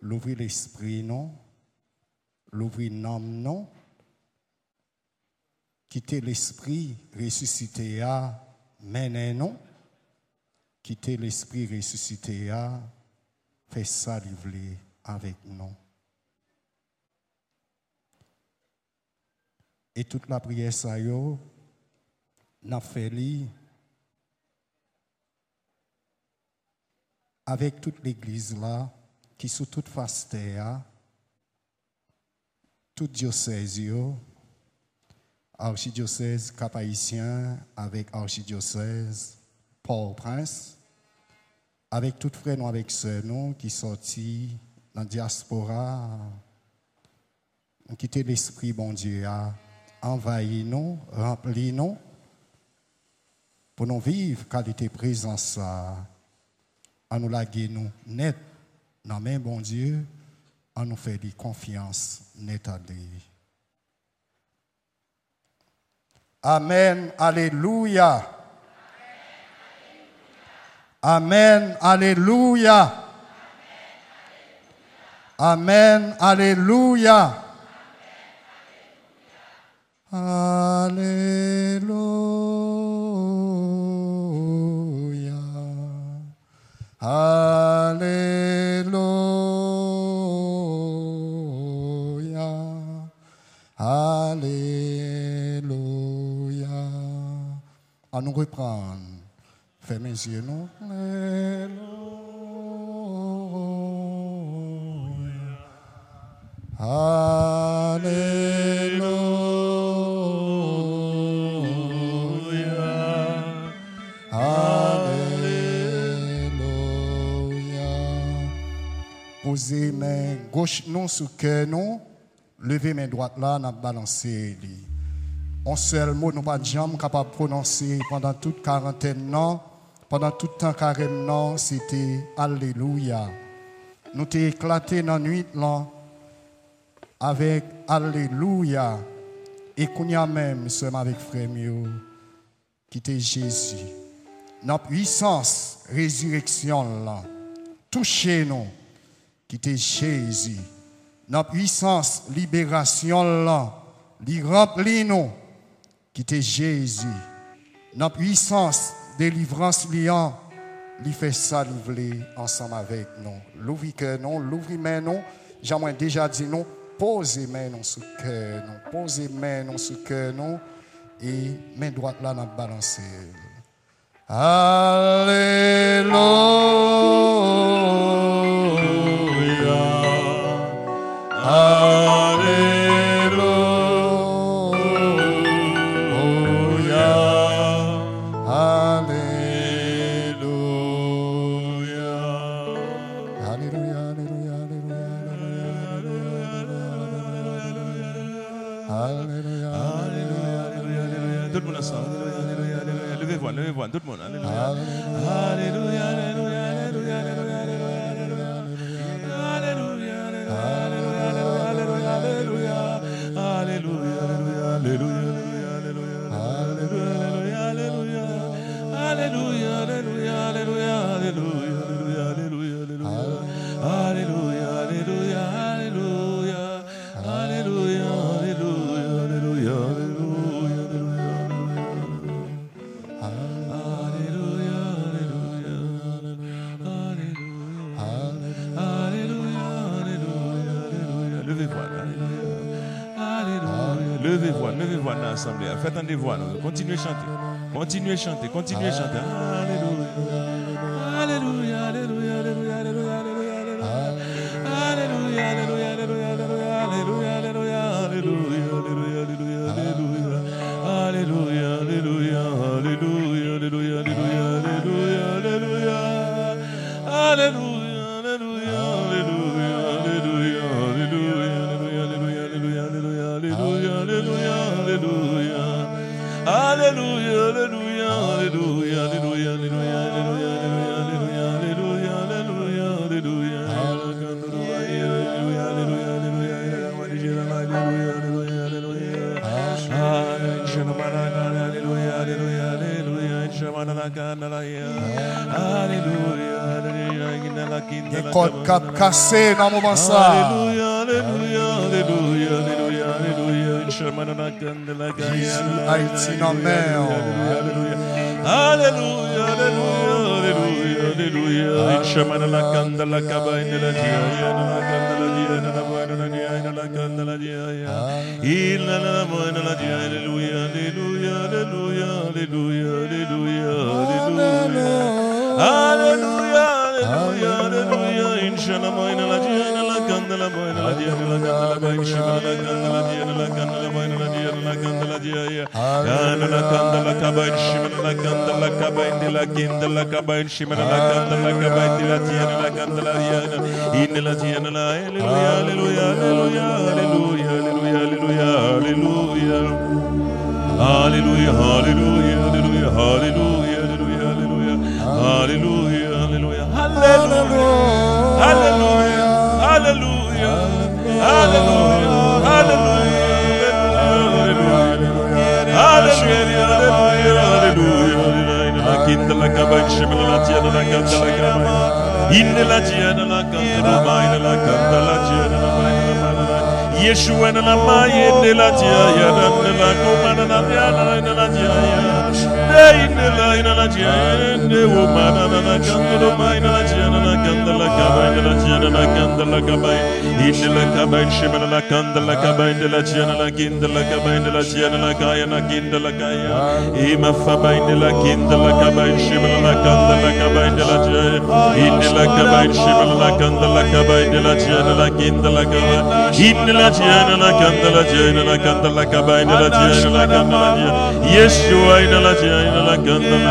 l'ouvrir l'esprit, non, l'ouvrir l'âme, non, quitter l'esprit ressuscité à mener, non, quitter l'esprit ressuscité à faire ça, livrer avec nous. Et toute la prière, ça y est, n'a fait avec toute l'église là, qui sous toute face terre, tout diocèse, archidiocèse cap avec archidiocèse Port-au-Prince, avec tout frère nous, avec sœurs nous qui sortis dans la diaspora, qui quitté l'esprit bon Dieu, envahi nous, rempli nous, pour nous vivre qualité présence à nous laguer nous net dans bon Dieu, à nous faire des confiance net à lui. Amen, alléluia. Amen, alléluia. Amen, alléluia. Alléluia. Nous reprendre. Fermez les yeux, nous. Alléluia. Alléluia. Posez main gauche non sous cœur non. Levez main droite là, n'a balancé. Un seul mot, nous pas jambe capable prononcer pendant toute quarantaine. Pendant tout temps carême c'était Alléluia. Nous t'ai éclaté dans la nuit là avec Alléluia. Et qu'on y a même, avec frère Mio, qui était Jésus. Puissance, résurrection là, touchez-nous, qui était Jésus. Notre puissance, libération là, li remplit nous, qui Jésus. Notre puissance, délivrance liant, li fait ça, ensemble avec nous. L'ouvrir cœur non, l'ouvrir main non, j'aimerais déjà dit non, posez main non sous cœur non, posez main non sous cœur non, et main droite là, n'a balancé. Alléluia. Alléluia. Levez-vous, levez-vous, tout le monde. Alléluia. Alléluia, alléluia, alléluia, alléluia, alléluia, Levez-vous, levez-vous dans l'assemblée. Faites un des voix. Continuez à chanter. Continuez à chanter. Continuez à chanter. Alléluia. Kod kap kase Alleluia, alleluia, alleluia, alleluia. aleluya, aleluya, aleluya, aleluya. Nchèman nan akande la gaya. Jésus Haiti nan Alleluia, alleluia, aleluya, aleluya, aleluya. Nchèman nan akande la kabay nan la diya. Nan akande la diya, nan aboy nan la diya, nan akande la diya. Il nan aboy nan la diya. Aleluya, aleluya, aleluya, aleluya, aleluya, aleluya. Aleluya. Alléluia. Inshallah, boina la dia, ina la kanda la boina la dia, ina la kanda la boina, inshallah, la kanda la dia, ina la kanda la boina la dia, ina la kanda la dia, ya. Ina la kanda la kaba, inshallah, la kanda la kaba, ina la kinda la kaba, inshallah, la kanda la kaba, ina la dia, ina la kanda la dia, ina la dia, ina la Alléluia, Alléluia, Alléluia, Alléluia, Hallelujah. Hallelujah. Hallelujah. Hallelujah. Hallelujah. Hallelujah. Hallelujah. Hallelujah. Hallelujah. Hallelujah. Yeshua na maye ne la tia ya na ne la kuma na na ya na ne la tia ya ne ne la ina la tia ne wo mana na na kanto do mai na la tia na candela cabai de la tiana la candela cabai inde la cabai shibala la candela cabai de la tiana la candela cabai de la tiana la kaya na candela kaya ima fabai de la candela cabai shibala la candela cabai de la tiana inde la cabai shibala la candela cabai de la tiana la candela cabai inde la tiana la candela tiana la candela cabai de la tiana la candela Yeshua inde la tiana la candela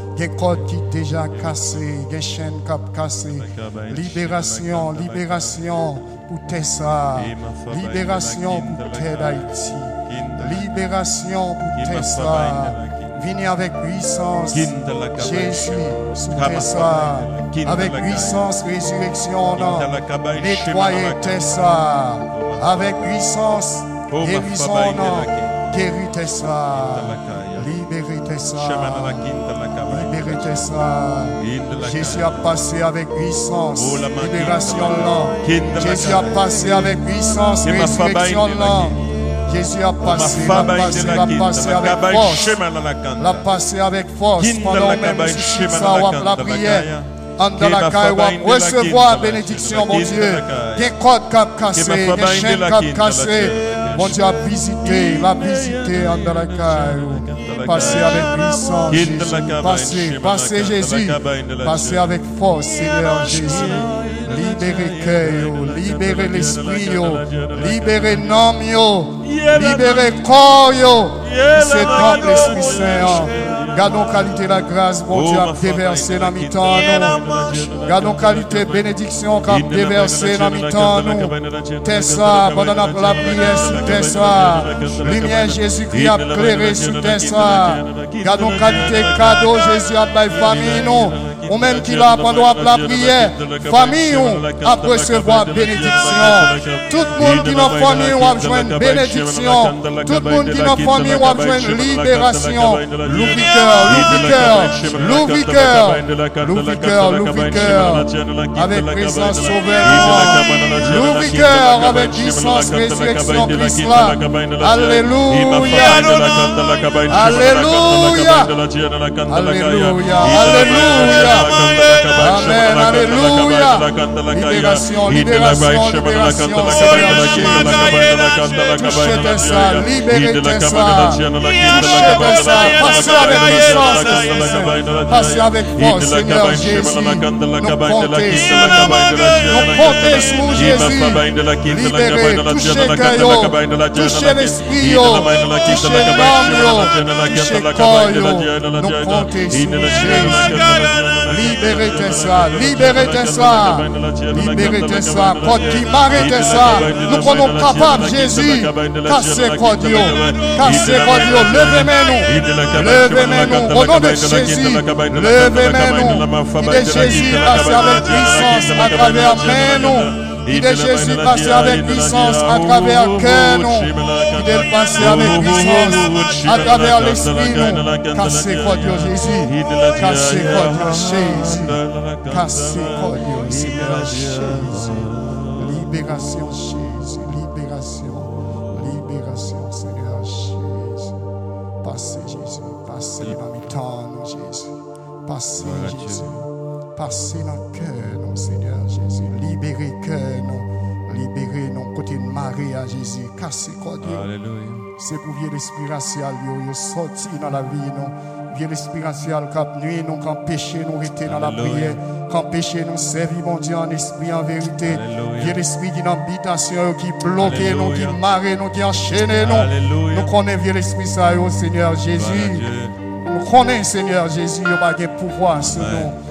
Gen code qui déjà cassé, gen chaîne cap cassé. Libération, libération pour Tessa. Libération pour d'Haïti. Libération pour Tessa. Venez avec puissance. Jésus, sous Tessa. Avec puissance, résurrection. non. Nettoyez Tessa. Avec puissance, guérison. non. Guéris Tessa. Libérez Tessa. Tessa. Jésus a passé avec puissance. Libération là. Jésus a passé avec puissance. Résurrection là. Jésus a passé, l'a passé, l'a passé avec force. L'a passé avec force pendant même si ça la prière. Recevoir bénédiction, mon Dieu. Gen code cap cassé, gen chaîne cap cassé. Mon Dieu a visité, l'a visité en dans la caille. Passez avec puissance, Jésus. Passez, passez Jésus. Passez avec force, Seigneur Jésus. Libérez cœur, libérez l'esprit, libérez l'homme, yo. libérez corps, c'est l'Esprit Saint. Gardons qualité la grâce, mon Dieu, a déversé dans mi-temps, nous. Gardons qualité bénédiction, qu'a déversé dans mi-temps, nous. Tessa, pendant la prière Tessa. Lumière Jésus-Christ a clairé sur Tessa. Gardons qualité cadeau, Jésus a bail famille, nous. Ou même qui l'a pendant la prière, famille, a recevoir bénédiction. Tout le monde qui la famille, ou a besoin de bénédiction. Tout le monde qui la famille, ou a besoin de libération. L'ouvriqueur, l'ouvriqueur, l'ouvriqueur, l'ouvriqueur, l'ouvriqueur, avec présence sauveur. L'ouvriqueur, avec puissance, résurrection, Christ là. Alléluia. Alléluia. Alléluia. Alléluia. Amen. Alléluia. Libération, libération, libération. Touchez tes ça, libérez tes ça. Touchez tes ça. Passez avec puissance. Passez avec force, Seigneur Jésus. Nous comptez sur Nous comptez sur Jésus. Libérez, touchez cœur. Touchez l'esprit. Touchez l'âme. Touchez corps. Nous comptez sur Jésus. Libérez tes soins, libérez tes soins, libérez tes soins. Code qui marre tes soins. Nous sommes capables, Jésus, casser Codio, casser Codio, levez nous, levez nous, au nom de Jésus, levez nous. Il est Jésus passé avec puissance à travers nous. Il est Jésus passé avec puissance à travers cœur nous. Il est passé avec puissance à travers l'esprit nous. Cassez quoi Dieu Jésus. Cassez quoi Dieu Jésus. Cassez quoi Dieu Jésus. Libération Jésus. Libération. Libération Seigneur Jésus. Passez Jésus. Passez dans mes temps Jésus. Passez Jésus. Passez dans le cœur Seigneur Jésus. Libérez cœur nous. Libérez nous côté de Marie à Jésus. Cassez quoi Dieu. Alléluia. C'est pour vieux l'esprit racial, yo, sorti dans la vie, non. Vieux l'esprit racial, qui nuit, nous, quand péché, nous rester dans la prière. Quand péché, nous servir, mon Dieu, en esprit, en vérité. Vieux l'esprit qui d'habitation, qui bloque, nous, qui marre, nous, qui enchaîne, nous. Alléluia. Nous connaissons vieux l'esprit, ça, yo, Seigneur Jésus. Nous connaissons, Seigneur Jésus, il pas de pouvoir sur nous.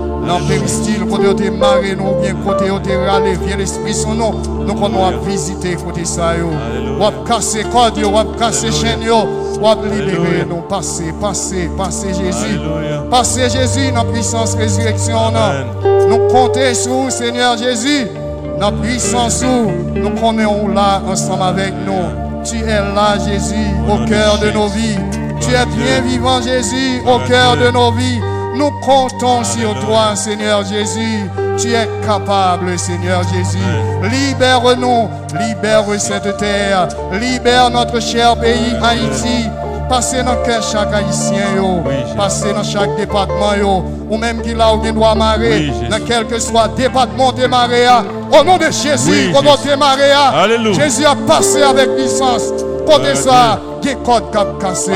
Nan peristyle, kote yo te mare nou, bien kote yo te rale, vye l'esprit sou nou, nou kon nou ap vizite kote sa yo. Wap kase kod yo, wap libere nou, pase, pase, pase Jezi. Pase Jezi nan puissance résurrection nan. Nou konte sou, Seigneur Jésus nan puissance sou, nou konen ou la ansam avek nou. Tu es là, Jésus, au cœur de nos vies. Tu es bien vivant, Jésus, au cœur de nos vies. Nous comptons sur toi, Seigneur Jésus. Tu es capable, Seigneur Jésus. Libère-nous, libère cette terre, libère notre cher pays Haïti. Passez dans chaque haïtien, yo. Passez dans chaque département, yo. Ou même qui là où il doit marrer, dans quel que soit département de Maréa. Au nom de Jésus, au nom de Maréa. Alléluia. Jésus a passé avec puissance côté ça, qui code cap cassé,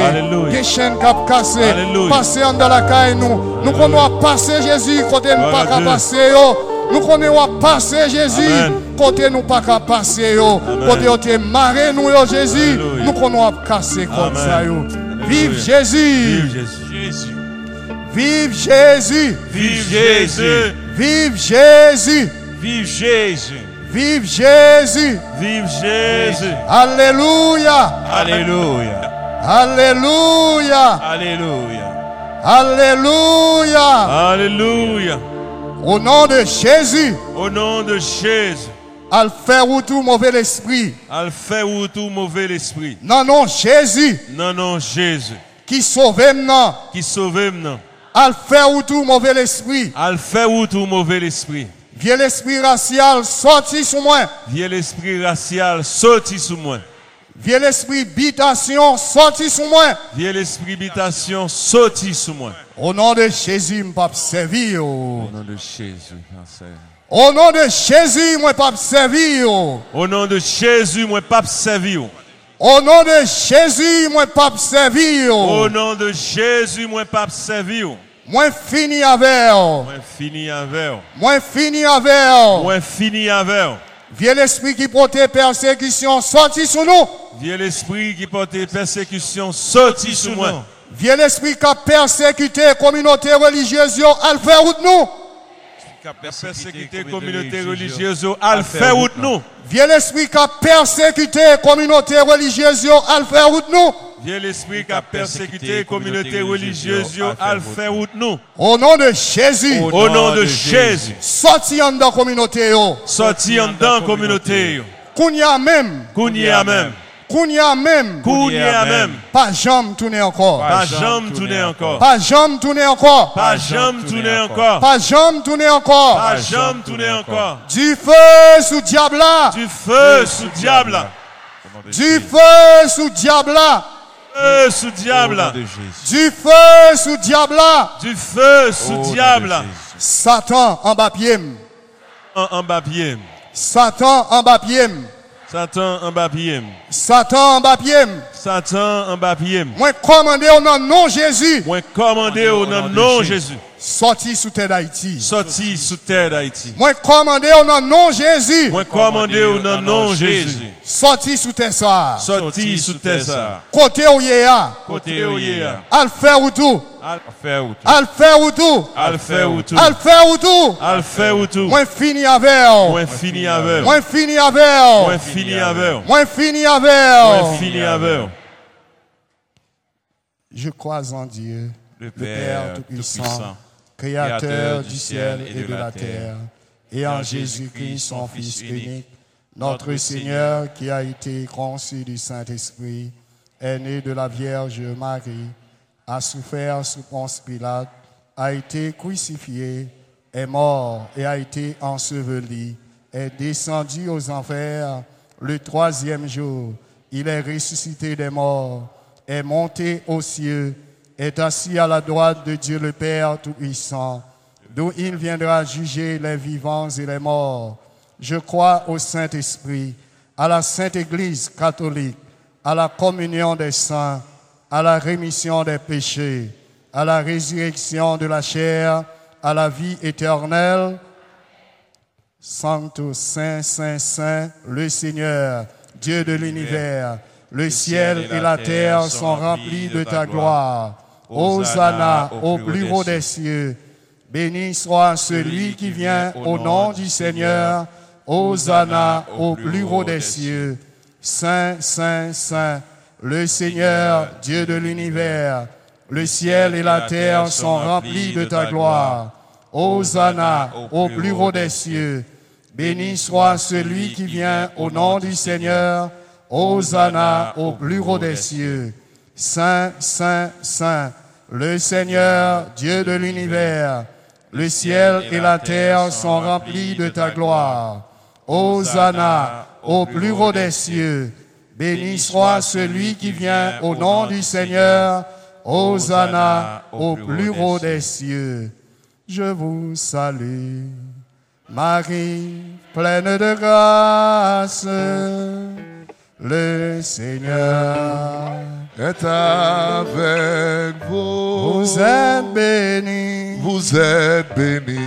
qui chaîne cap cassé, passer en de la caille nous. Alléluia. Nous connaissons passer Jésus côté nous pas qu'à passer. Nous connaissons passer Jésus côté nous pas qu'à passer. Côté nous t'es marré nous, Jésus. Nous connaissons casser comme ça. Vive Jésus! Vive Jésus! Vive Jésus! Vive Jésus! Vive Jésus! Vive Jésus. Vive Jésus. Alléluia. Alléluia. Alléluia. Alléluia. Alléluia. Alléluia. Au nom de Jésus, Au nom de Jésus. al faire ou tout mauvais esprit. Al ou tout mauvais l'esprit. Non, non, Jésus, Non, non, Jésus. qui sauve maintenant. Qui sauve maintenant. Al faire ou tout mauvais esprit. Al fait ou tout mauvais l'esprit. Vieux l'esprit racial, sorti sur moi. Vieux l'esprit racial sorti sous moi. Vieux l'esprit bitation, sorti sur moi. Vieux l'esprit habitation sorti sous moi. Au nom de Jésus, pas servir. Au nom de Jésus. Au nom de Jésus, moi pas servir. Au nom de Jésus, moi pas servi. Au nom de Jésus, moi pas servir. Au nom de Jésus, moi pas servi. Moi fini avec. Moi fini avec. Moi fini avec. Moi fini avec. Vieux l'esprit qui porte persécution, sorti sur nous. Vieux l'esprit qui porte persécution sorti sous moi. Vieux l'esprit qui a persécuté la communauté religieuse, al faire route nous. Persécuter communauté religieuse, al fait route nous. Vieux l'esprit qui a persécuté la communauté religieuse, yo, al faire route nous. Vieux l'esprit qui a persécuté communauté religieuse, al fait route nous. Au nom de Jésus, Au nom de Jésus. sorti en dans la communauté, yo. Sorti en dedans communauté. Kounya même, Kounia même. kounya même, Kounia même. pas jamais tourner encore. Pas jamais tourner encore. Pas jamais tourner encore. Pas jamais tourner encore. Pas jamais tourner encore. Pas jamais tourner encore. Du feu sous diable là. Du feu sous diable. Du feu sous diable là. Feu sous diable. Du feu sous diable là. Du feu sous diable. Satan en bas pied. En, en bas pied. Satan en bas pied. Satan en bas pied. Satan en bas pied. Satan en bas pied. Moi commandé au nom de non Jésus. Moi commandé au nom de non Jésus. Sorti sous terre d'Haïti. Sorti sous terre d'Haïti. Moi commandé au nom de non Jésus. Moi commandé au nom de non Jésus. Sorti sous terre ça. Sorti sous terre ça. Côté où yéa. Côté où yéa. Al faire ou tout. Al faire ou tout. Al faire ou tout. Al faire ou tout. Al faire ou tout. Al faire ou tout. Moi fini avec. Moi fini avec. Moi fini avec. Moi fini avec. Moi fini Moi avec. fini avec. Je crois en Dieu, Le Père Père Tout-Puissant, Tout-Puissant, Créateur du ciel et de la terre, et en Jésus-Christ, son Fils unique, notre Seigneur qui a été conçu du Saint-Esprit, est né de la Vierge Marie, a souffert sous Ponce Pilate, a été crucifié, est mort et a été enseveli, est descendu aux enfers le troisième jour. Il est ressuscité des morts, est monté aux cieux, est assis à la droite de Dieu le Père Tout-Puissant, d'où il viendra juger les vivants et les morts. Je crois au Saint-Esprit, à la Sainte Église catholique, à la communion des saints, à la rémission des péchés, à la résurrection de la chair, à la vie éternelle. Sancto Saint, Saint, Saint, le Seigneur, Dieu de l'univers, le ciel et la terre sont remplis de ta gloire. Hosanna au plus haut des cieux. Béni soit celui qui vient au nom du Seigneur. Hosanna au plus haut des cieux. Saint, Saint, Saint, le Seigneur, Dieu de l'univers. Le ciel et la terre sont remplis de ta gloire. Hosanna au plus haut des cieux. Béni soit celui qui vient au nom du Seigneur. Hosanna au plus haut des cieux. Saint, Saint, Saint, le Seigneur, Dieu de l'univers. Le ciel et la terre sont remplis de ta gloire. Hosanna au plus haut des cieux. Béni soit celui qui vient au nom du Seigneur. Hosanna au plus haut des cieux. Je vous salue. Marie, pleine de grâce, le Seigneur est avec vous. vous êtes bénie. Vous êtes bénie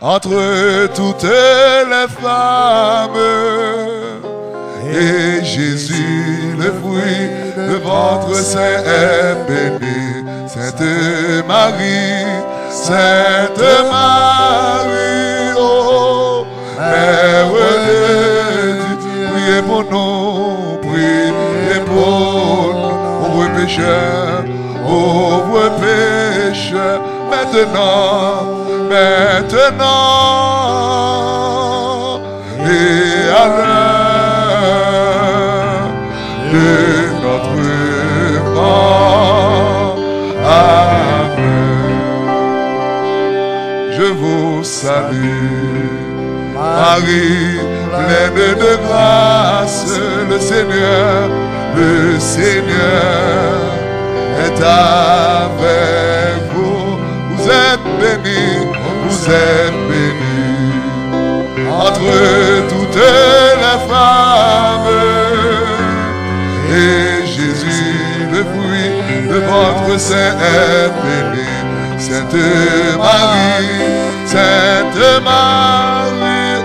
entre toutes les femmes. Et Jésus, le fruit de votre sein est béni. Sainte Marie, Sainte Marie, pécheurs, pauvres pécheurs, maintenant, maintenant, et à l'heure de notre mort. Amen. Je vous salue, Marie, pleine de grâce, le Seigneur, le Seigneur est avec vous. Vous êtes bénie, vous êtes bénie entre toutes les femmes. Et Jésus, le fruit de votre sein est béni. Sainte Marie, Sainte Marie,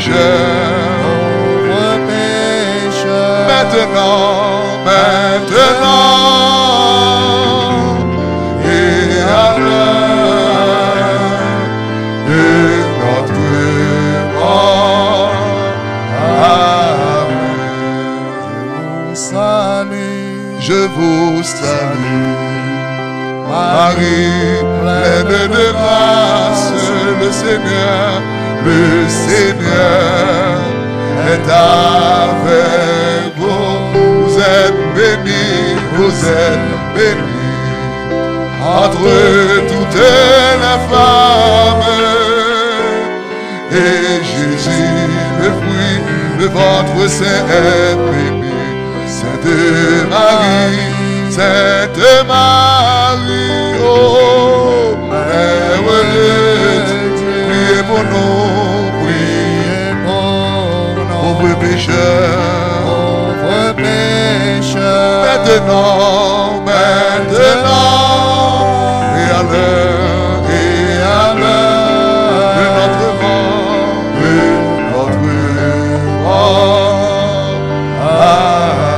pauvres pécheurs. Pauvre pécheur. Maintenant, maintenant, vous êtes bénie entre toutes les femmes. Et Jésus, le fruit, le ventre saint est béni. Sainte Marie, Sainte Marie, oh, Mère de Dieu, priez pour nous, priez pour nous, pauvres pécheurs. Maintenant, maintenant, et à l'heure, et à l'heure de notre mort, de notre mort.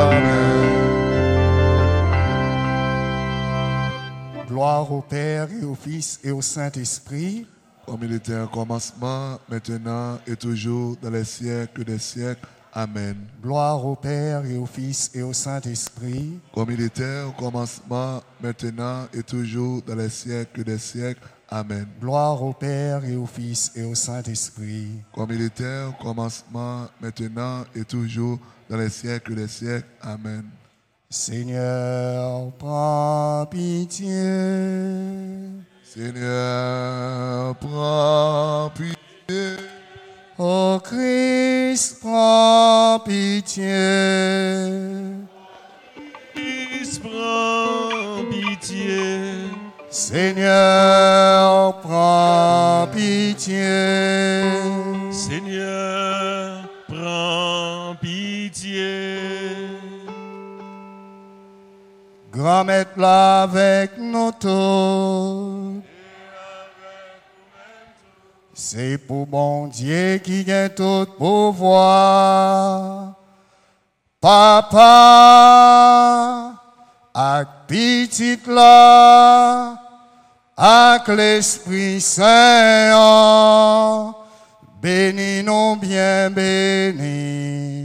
Amen. Gloire au Père et au Fils et au Saint-Esprit, Comme il était un commencement, maintenant et toujours, dans les siècles des siècles. Amen. gloire au Père et au Fils et au Saint-Esprit, Comme il était au commencement, maintenant et toujours, dans les siècles des siècles. Amen. gloire au Père et au Fils et au Saint-Esprit, Comme il était au commencement, maintenant et toujours, dans les siècles des siècles. Amen. Seigneur, prends pitié. Seigneur, prends pitié. Ô Christ, prends pitié. Christ, prends pitié. Seigneur, prends pitié. Seigneur, prends pitié. Grand maître là avec nous tous. C'est pour bon Dieu qui gagne tout pouvoir. Papa, avec petit là, avec l'Esprit Saint, bénis nous bien bénis.